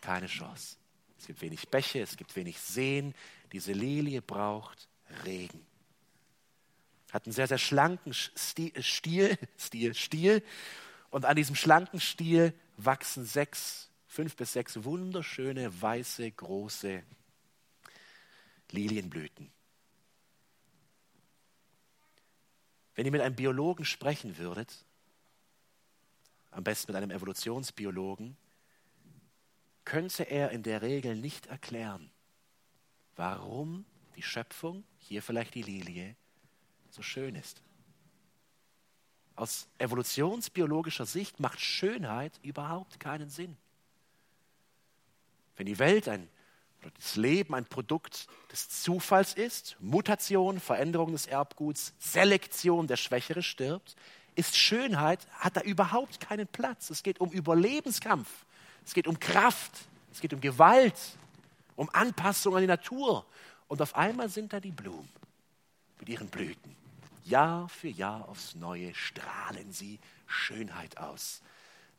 keine Chance. Es gibt wenig Bäche, es gibt wenig Seen. Diese Lilie braucht Regen. Hat einen sehr, sehr schlanken Stiel, [laughs] Stiel, Stiel. Und an diesem schlanken Stiel wachsen sechs fünf bis sechs wunderschöne, weiße, große Lilienblüten. Wenn ihr mit einem Biologen sprechen würdet, am besten mit einem Evolutionsbiologen, könnte er in der Regel nicht erklären, warum die Schöpfung, hier vielleicht die Lilie, so schön ist. Aus evolutionsbiologischer Sicht macht Schönheit überhaupt keinen Sinn. Wenn die Welt ein, das Leben ein Produkt des Zufalls ist, Mutation, Veränderung des Erbguts, Selektion, der Schwächere stirbt, ist Schönheit, hat da überhaupt keinen Platz. Es geht um Überlebenskampf, es geht um Kraft, es geht um Gewalt, um Anpassung an die Natur. Und auf einmal sind da die Blumen mit ihren Blüten. Jahr für Jahr aufs Neue strahlen sie Schönheit aus,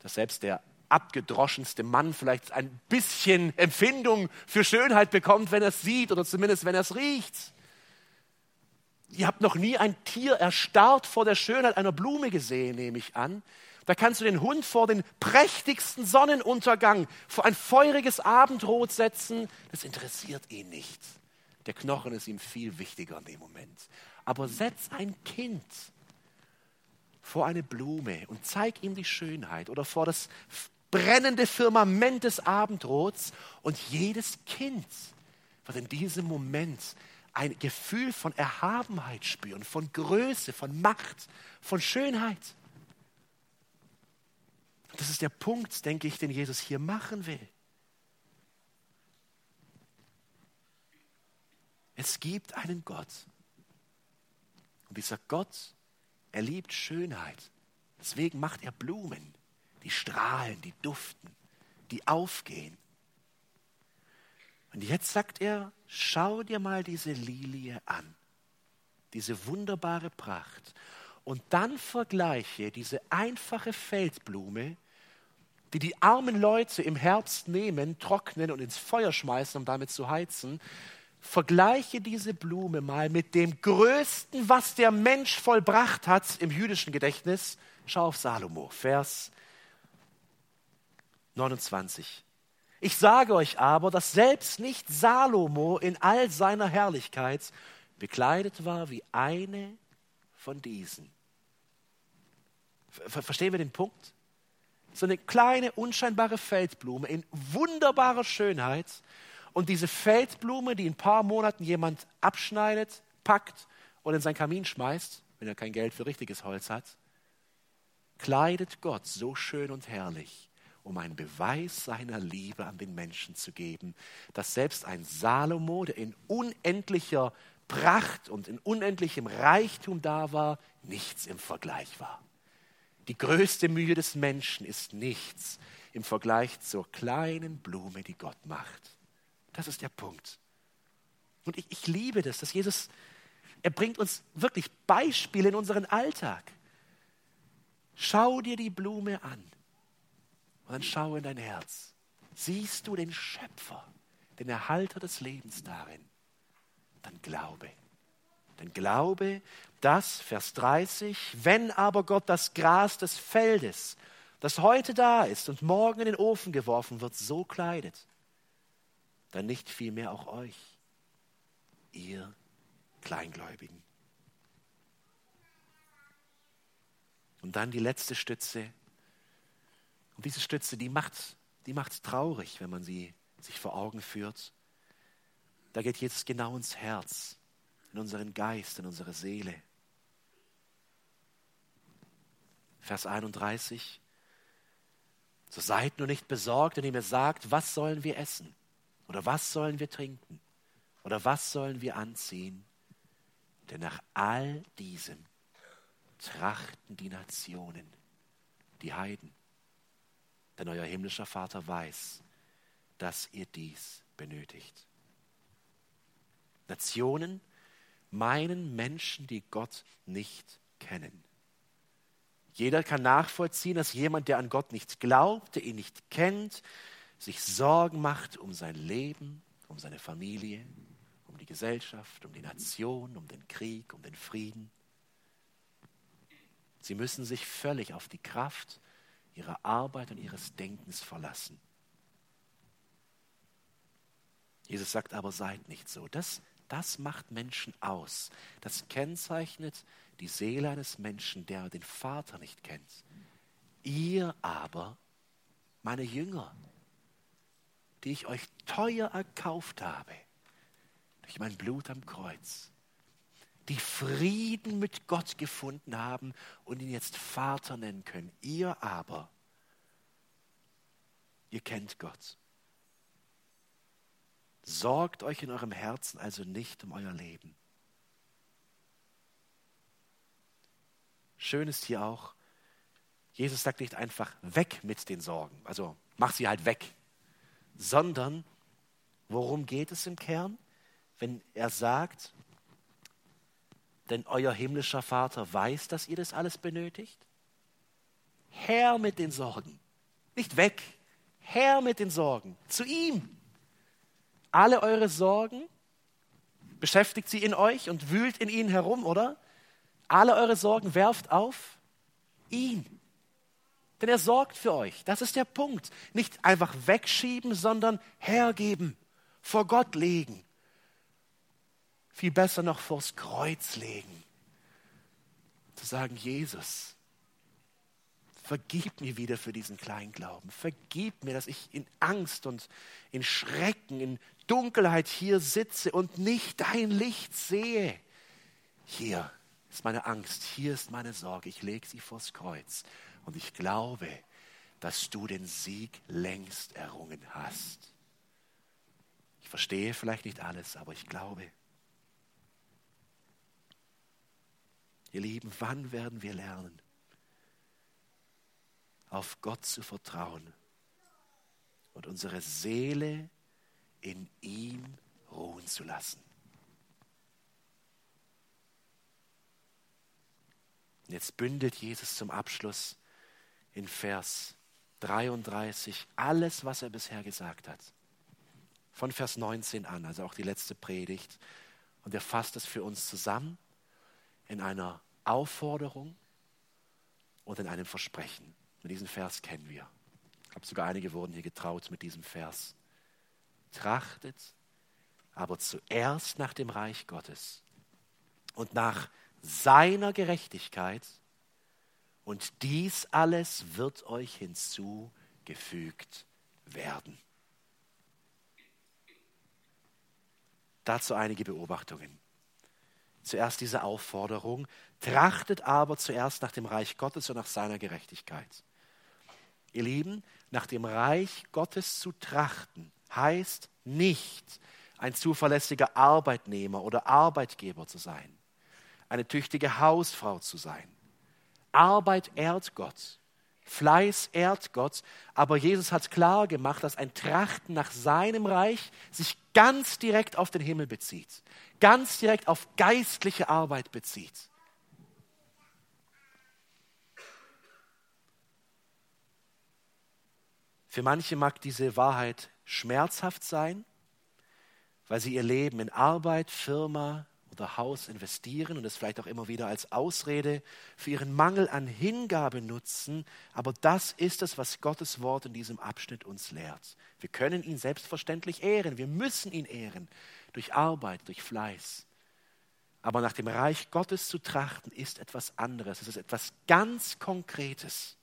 dass selbst der abgedroschenste Mann vielleicht ein bisschen Empfindung für Schönheit bekommt, wenn er es sieht oder zumindest wenn er es riecht. Ihr habt noch nie ein Tier erstarrt vor der Schönheit einer Blume gesehen, nehme ich an. Da kannst du den Hund vor den prächtigsten Sonnenuntergang, vor ein feuriges Abendrot setzen. Das interessiert ihn nicht. Der Knochen ist ihm viel wichtiger in dem Moment. Aber setz ein Kind vor eine Blume und zeig ihm die Schönheit oder vor das brennende Firmament des Abendrots und jedes Kind wird in diesem Moment ein Gefühl von Erhabenheit spüren, von Größe, von Macht, von Schönheit. Das ist der Punkt, denke ich, den Jesus hier machen will. Es gibt einen Gott. Und dieser Gott, er liebt Schönheit. Deswegen macht er Blumen, die strahlen, die duften, die aufgehen. Und jetzt sagt er, schau dir mal diese Lilie an, diese wunderbare Pracht. Und dann vergleiche diese einfache Feldblume, die die armen Leute im Herbst nehmen, trocknen und ins Feuer schmeißen, um damit zu heizen. Vergleiche diese Blume mal mit dem Größten, was der Mensch vollbracht hat im jüdischen Gedächtnis. Schau auf Salomo, Vers 29. Ich sage euch aber, dass selbst nicht Salomo in all seiner Herrlichkeit bekleidet war wie eine von diesen. Verstehen wir den Punkt? So eine kleine, unscheinbare Feldblume in wunderbarer Schönheit. Und diese Feldblume, die in ein paar Monaten jemand abschneidet, packt und in seinen Kamin schmeißt, wenn er kein Geld für richtiges Holz hat, kleidet Gott so schön und herrlich um einen Beweis seiner Liebe an den Menschen zu geben, dass selbst ein Salomo, der in unendlicher Pracht und in unendlichem Reichtum da war, nichts im Vergleich war. Die größte Mühe des Menschen ist nichts im Vergleich zur kleinen Blume, die Gott macht. Das ist der Punkt. Und ich, ich liebe das, dass Jesus, er bringt uns wirklich Beispiele in unseren Alltag. Schau dir die Blume an. Und dann schau in dein Herz. Siehst du den Schöpfer, den Erhalter des Lebens darin? Dann glaube. Dann glaube, dass, Vers 30, wenn aber Gott das Gras des Feldes, das heute da ist und morgen in den Ofen geworfen wird, so kleidet, dann nicht vielmehr auch euch, ihr Kleingläubigen. Und dann die letzte Stütze, und diese Stütze, die macht, die macht traurig, wenn man sie sich vor Augen führt. Da geht Jesus genau ins Herz, in unseren Geist, in unsere Seele. Vers 31. So seid nur nicht besorgt, indem ihr sagt, was sollen wir essen? Oder was sollen wir trinken? Oder was sollen wir anziehen? Denn nach all diesem trachten die Nationen, die Heiden denn euer himmlischer Vater weiß, dass ihr dies benötigt. Nationen meinen Menschen, die Gott nicht kennen. Jeder kann nachvollziehen, dass jemand, der an Gott nicht glaubt, der ihn nicht kennt, sich Sorgen macht um sein Leben, um seine Familie, um die Gesellschaft, um die Nation, um den Krieg, um den Frieden. Sie müssen sich völlig auf die Kraft ihrer Arbeit und ihres Denkens verlassen. Jesus sagt aber, seid nicht so. Das, das macht Menschen aus. Das kennzeichnet die Seele eines Menschen, der den Vater nicht kennt. Ihr aber, meine Jünger, die ich euch teuer erkauft habe, durch mein Blut am Kreuz, die Frieden mit Gott gefunden haben und ihn jetzt Vater nennen können. Ihr aber, ihr kennt Gott. Sorgt euch in eurem Herzen also nicht um euer Leben. Schön ist hier auch, Jesus sagt nicht einfach weg mit den Sorgen, also mach sie halt weg, sondern worum geht es im Kern? Wenn er sagt, denn euer himmlischer Vater weiß, dass ihr das alles benötigt. Herr mit den Sorgen. Nicht weg. Herr mit den Sorgen. Zu ihm. Alle eure Sorgen beschäftigt sie in euch und wühlt in ihnen herum, oder? Alle eure Sorgen werft auf ihn. Denn er sorgt für euch. Das ist der Punkt. Nicht einfach wegschieben, sondern hergeben, vor Gott legen viel besser noch vors Kreuz legen. Zu sagen, Jesus, Vergib mir wieder für diesen kleinen Glauben. Vergib mir, dass ich in Angst und in Schrecken, in Dunkelheit hier sitze und nicht dein Licht sehe. Hier ist meine Angst, hier ist meine Sorge. Ich lege sie vors Kreuz und ich glaube, dass du den Sieg längst errungen hast. Ich verstehe vielleicht nicht alles, aber ich glaube. Ihr Lieben, wann werden wir lernen, auf Gott zu vertrauen und unsere Seele in ihm ruhen zu lassen? Und jetzt bündelt Jesus zum Abschluss in Vers 33 alles, was er bisher gesagt hat. Von Vers 19 an, also auch die letzte Predigt. Und er fasst es für uns zusammen in einer Aufforderung und in einem Versprechen. Und diesen Vers kennen wir. Ich glaube, sogar einige wurden hier getraut mit diesem Vers. Trachtet aber zuerst nach dem Reich Gottes und nach seiner Gerechtigkeit und dies alles wird euch hinzugefügt werden. Dazu einige Beobachtungen. Zuerst diese Aufforderung, trachtet aber zuerst nach dem Reich Gottes und nach seiner Gerechtigkeit. Ihr Lieben, nach dem Reich Gottes zu trachten heißt nicht, ein zuverlässiger Arbeitnehmer oder Arbeitgeber zu sein, eine tüchtige Hausfrau zu sein. Arbeit ehrt Gott, Fleiß ehrt Gott, aber Jesus hat klar gemacht, dass ein Trachten nach seinem Reich sich ganz direkt auf den Himmel bezieht ganz direkt auf geistliche Arbeit bezieht. Für manche mag diese Wahrheit schmerzhaft sein, weil sie ihr Leben in Arbeit, Firma oder Haus investieren und es vielleicht auch immer wieder als Ausrede für ihren Mangel an Hingabe nutzen. Aber das ist es, was Gottes Wort in diesem Abschnitt uns lehrt. Wir können ihn selbstverständlich ehren, wir müssen ihn ehren durch Arbeit, durch Fleiß. Aber nach dem Reich Gottes zu trachten, ist etwas anderes. Es ist etwas ganz Konkretes.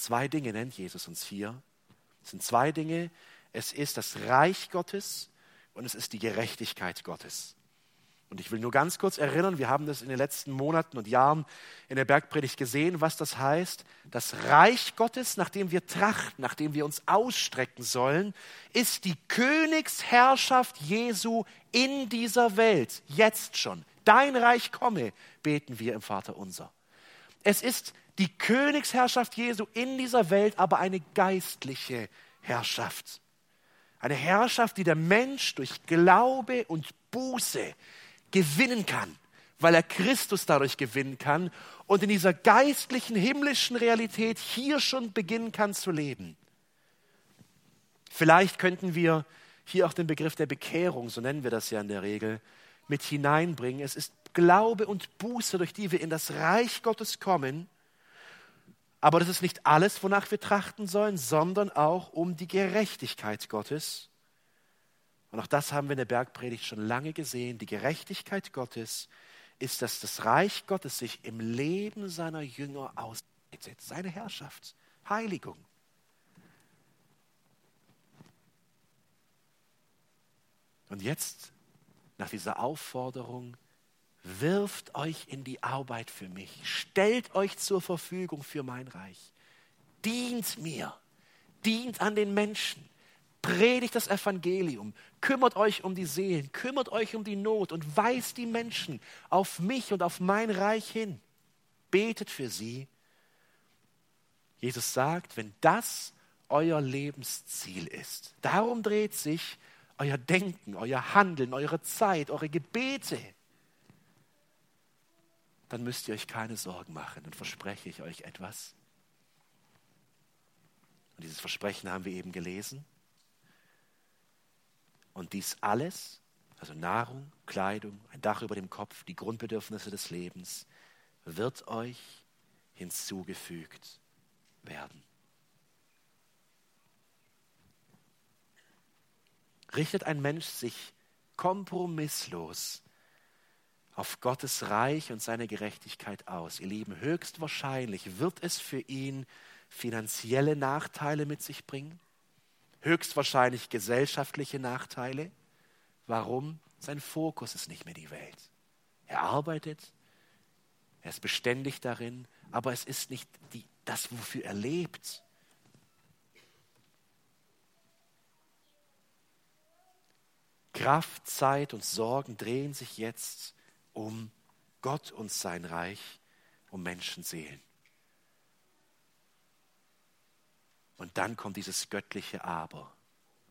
Zwei Dinge nennt Jesus uns hier. Es sind zwei Dinge. Es ist das Reich Gottes und es ist die Gerechtigkeit Gottes. Und ich will nur ganz kurz erinnern, wir haben das in den letzten Monaten und Jahren in der Bergpredigt gesehen, was das heißt. Das Reich Gottes, nach dem wir trachten, nach dem wir uns ausstrecken sollen, ist die Königsherrschaft Jesu in dieser Welt, jetzt schon. Dein Reich komme, beten wir im Vater unser. Es ist die Königsherrschaft Jesu in dieser Welt, aber eine geistliche Herrschaft. Eine Herrschaft, die der Mensch durch Glaube und Buße gewinnen kann, weil er Christus dadurch gewinnen kann und in dieser geistlichen, himmlischen Realität hier schon beginnen kann zu leben. Vielleicht könnten wir hier auch den Begriff der Bekehrung, so nennen wir das ja in der Regel, mit hineinbringen. Es ist Glaube und Buße, durch die wir in das Reich Gottes kommen. Aber das ist nicht alles, wonach wir trachten sollen, sondern auch um die Gerechtigkeit Gottes. Und auch das haben wir in der Bergpredigt schon lange gesehen. Die Gerechtigkeit Gottes ist, dass das Reich Gottes sich im Leben seiner Jünger ausbreitet. Seine Herrschaft, Heiligung. Und jetzt, nach dieser Aufforderung, wirft euch in die Arbeit für mich. Stellt euch zur Verfügung für mein Reich. Dient mir. Dient an den Menschen. Predigt das Evangelium, kümmert euch um die Seelen, kümmert euch um die Not und weist die Menschen auf mich und auf mein Reich hin. Betet für sie. Jesus sagt, wenn das euer Lebensziel ist, darum dreht sich euer Denken, euer Handeln, eure Zeit, eure Gebete, dann müsst ihr euch keine Sorgen machen, dann verspreche ich euch etwas. Und dieses Versprechen haben wir eben gelesen. Und dies alles, also Nahrung, Kleidung, ein Dach über dem Kopf, die Grundbedürfnisse des Lebens, wird euch hinzugefügt werden. Richtet ein Mensch sich kompromisslos auf Gottes Reich und seine Gerechtigkeit aus. Ihr Lieben, höchstwahrscheinlich wird es für ihn finanzielle Nachteile mit sich bringen, höchstwahrscheinlich gesellschaftliche Nachteile. Warum? Sein Fokus ist nicht mehr die Welt. Er arbeitet, er ist beständig darin, aber es ist nicht die, das, wofür er lebt. Kraft, Zeit und Sorgen drehen sich jetzt um Gott und sein Reich, um Menschenseelen. Und dann kommt dieses göttliche Aber.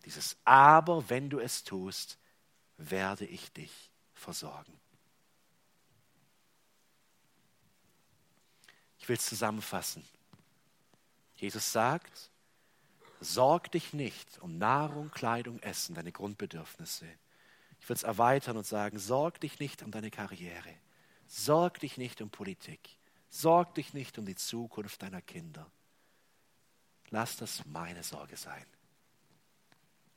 Dieses Aber, wenn du es tust, werde ich dich versorgen. Ich will es zusammenfassen. Jesus sagt, sorg dich nicht um Nahrung, Kleidung, Essen, deine Grundbedürfnisse. Will es erweitern und sagen, sorg dich nicht um deine Karriere. Sorg dich nicht um Politik. Sorg dich nicht um die Zukunft deiner Kinder. Lass das meine Sorge sein.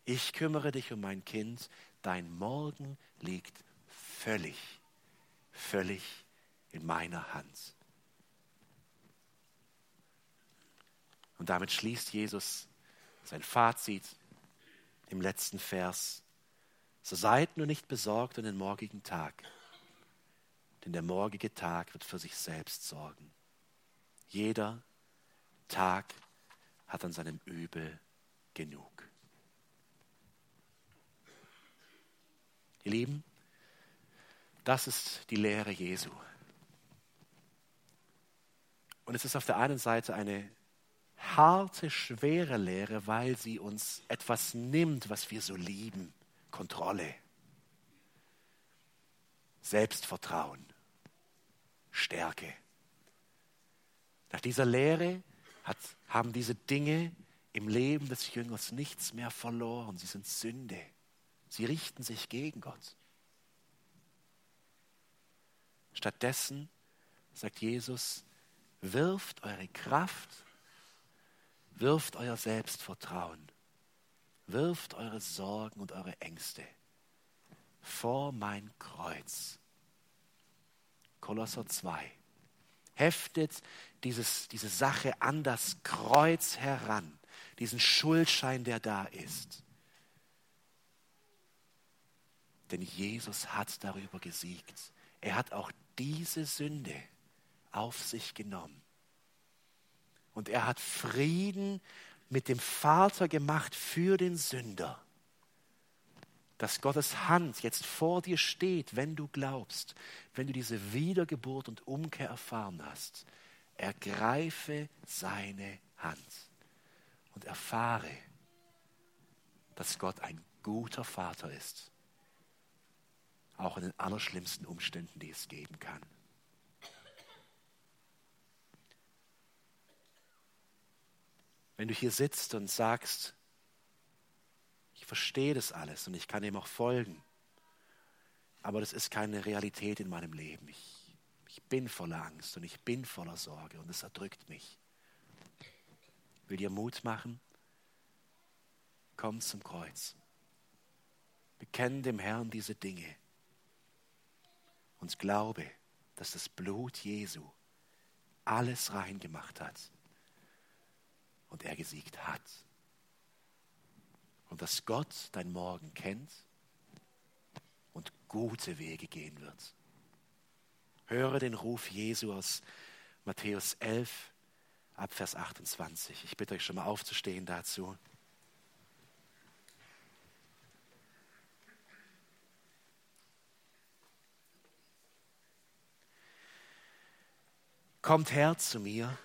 Ich kümmere dich um mein Kind. Dein Morgen liegt völlig, völlig in meiner Hand. Und damit schließt Jesus sein Fazit im letzten Vers. So seid nur nicht besorgt um den morgigen Tag, denn der morgige Tag wird für sich selbst sorgen. Jeder Tag hat an seinem Übel genug. Ihr Lieben, das ist die Lehre Jesu. Und es ist auf der einen Seite eine harte, schwere Lehre, weil sie uns etwas nimmt, was wir so lieben. Kontrolle, Selbstvertrauen, Stärke. Nach dieser Lehre hat, haben diese Dinge im Leben des Jüngers nichts mehr verloren. Sie sind Sünde. Sie richten sich gegen Gott. Stattdessen sagt Jesus, wirft eure Kraft Wirft euer Selbstvertrauen, wirft eure Sorgen und eure Ängste vor mein Kreuz. Kolosser 2. Heftet dieses, diese Sache an das Kreuz heran, diesen Schuldschein, der da ist. Denn Jesus hat darüber gesiegt. Er hat auch diese Sünde auf sich genommen. Und er hat Frieden mit dem Vater gemacht für den Sünder. Dass Gottes Hand jetzt vor dir steht, wenn du glaubst, wenn du diese Wiedergeburt und Umkehr erfahren hast. Ergreife seine Hand und erfahre, dass Gott ein guter Vater ist, auch in den allerschlimmsten Umständen, die es geben kann. Wenn du hier sitzt und sagst, ich verstehe das alles und ich kann ihm auch folgen, aber das ist keine Realität in meinem Leben. Ich, ich bin voller Angst und ich bin voller Sorge und es erdrückt mich. Ich will dir Mut machen? Komm zum Kreuz. Bekenn dem Herrn diese Dinge und glaube, dass das Blut Jesu alles rein gemacht hat und er gesiegt hat. Und dass Gott dein Morgen kennt und gute Wege gehen wird. Höre den Ruf Jesu aus Matthäus 11 ab Vers 28. Ich bitte euch schon mal aufzustehen dazu. Kommt her zu mir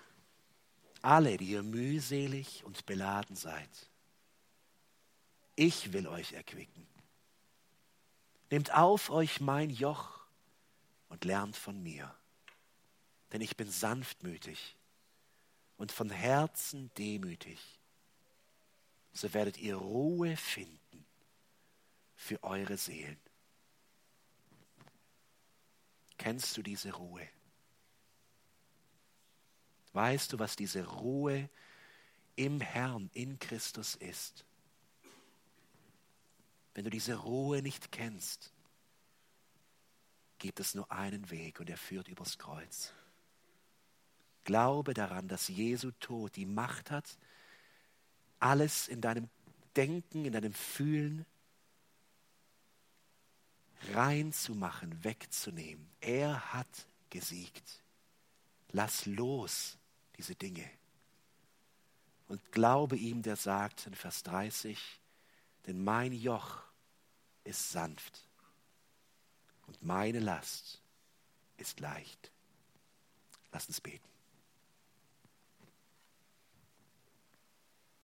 alle, die ihr mühselig und beladen seid. Ich will euch erquicken. Nehmt auf euch mein Joch und lernt von mir, denn ich bin sanftmütig und von Herzen demütig. So werdet ihr Ruhe finden für eure Seelen. Kennst du diese Ruhe? Weißt du, was diese Ruhe im Herrn, in Christus ist? Wenn du diese Ruhe nicht kennst, gibt es nur einen Weg und er führt übers Kreuz. Glaube daran, dass Jesu Tod die Macht hat, alles in deinem Denken, in deinem Fühlen reinzumachen, wegzunehmen. Er hat gesiegt. Lass los diese Dinge. Und glaube ihm, der sagt in Vers 30, denn mein Joch ist sanft und meine Last ist leicht. Lass uns beten.